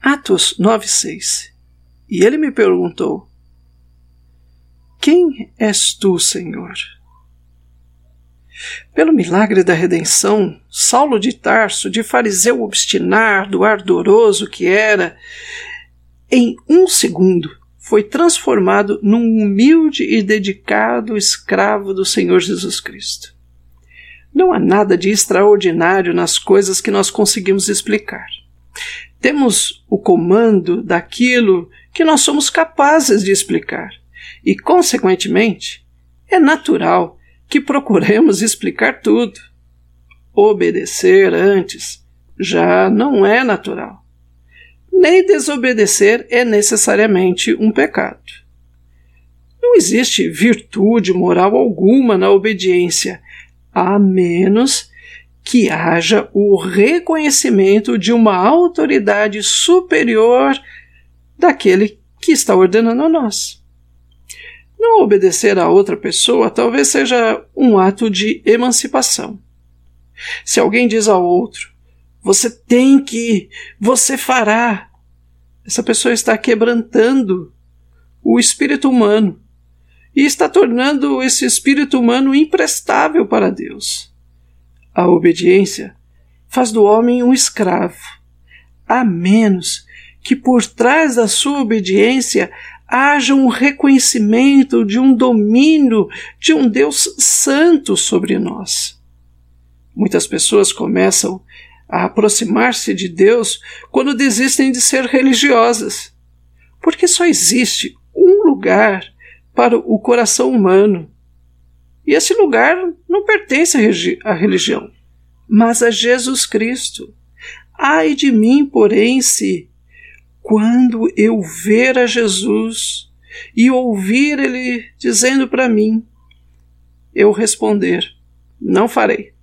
Atos 9,6 E ele me perguntou: Quem és tu, Senhor? Pelo milagre da redenção, Saulo de Tarso, de fariseu obstinado, ardoroso que era, em um segundo foi transformado num humilde e dedicado escravo do Senhor Jesus Cristo. Não há nada de extraordinário nas coisas que nós conseguimos explicar. Temos o comando daquilo que nós somos capazes de explicar, e, consequentemente, é natural que procuremos explicar tudo. Obedecer antes já não é natural nem desobedecer é necessariamente um pecado. Não existe virtude moral alguma na obediência, a menos que haja o reconhecimento de uma autoridade superior daquele que está ordenando a nós. Não obedecer a outra pessoa talvez seja um ato de emancipação. Se alguém diz ao outro, você tem que, você fará. Essa pessoa está quebrantando o espírito humano e está tornando esse espírito humano imprestável para Deus. A obediência faz do homem um escravo, a menos que por trás da sua obediência haja um reconhecimento de um domínio de um Deus santo sobre nós. Muitas pessoas começam a aproximar-se de Deus quando desistem de ser religiosas, porque só existe um lugar para o coração humano. E esse lugar não pertence à religião, mas a Jesus Cristo. Ai de mim, porém, se, quando eu ver a Jesus e ouvir Ele dizendo para mim, eu responder: Não farei.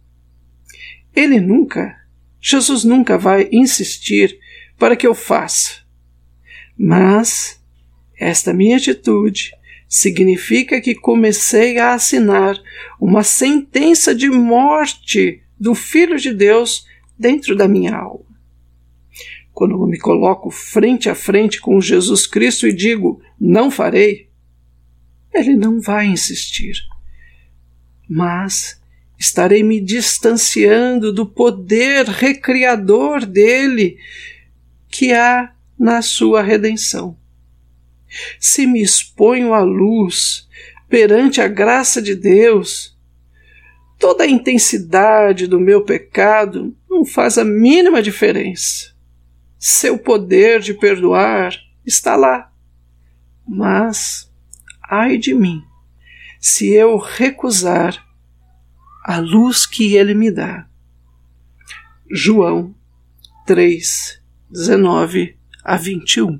Ele nunca Jesus nunca vai insistir para que eu faça. Mas esta minha atitude significa que comecei a assinar uma sentença de morte do Filho de Deus dentro da minha alma. Quando eu me coloco frente a frente com Jesus Cristo e digo não farei, ele não vai insistir. Mas estarei me distanciando do poder recriador dele que há na sua redenção. Se me exponho à luz perante a graça de Deus, toda a intensidade do meu pecado não faz a mínima diferença. Seu poder de perdoar está lá. Mas, ai de mim, se eu recusar a luz que ele me dá. João 3, 19 a 21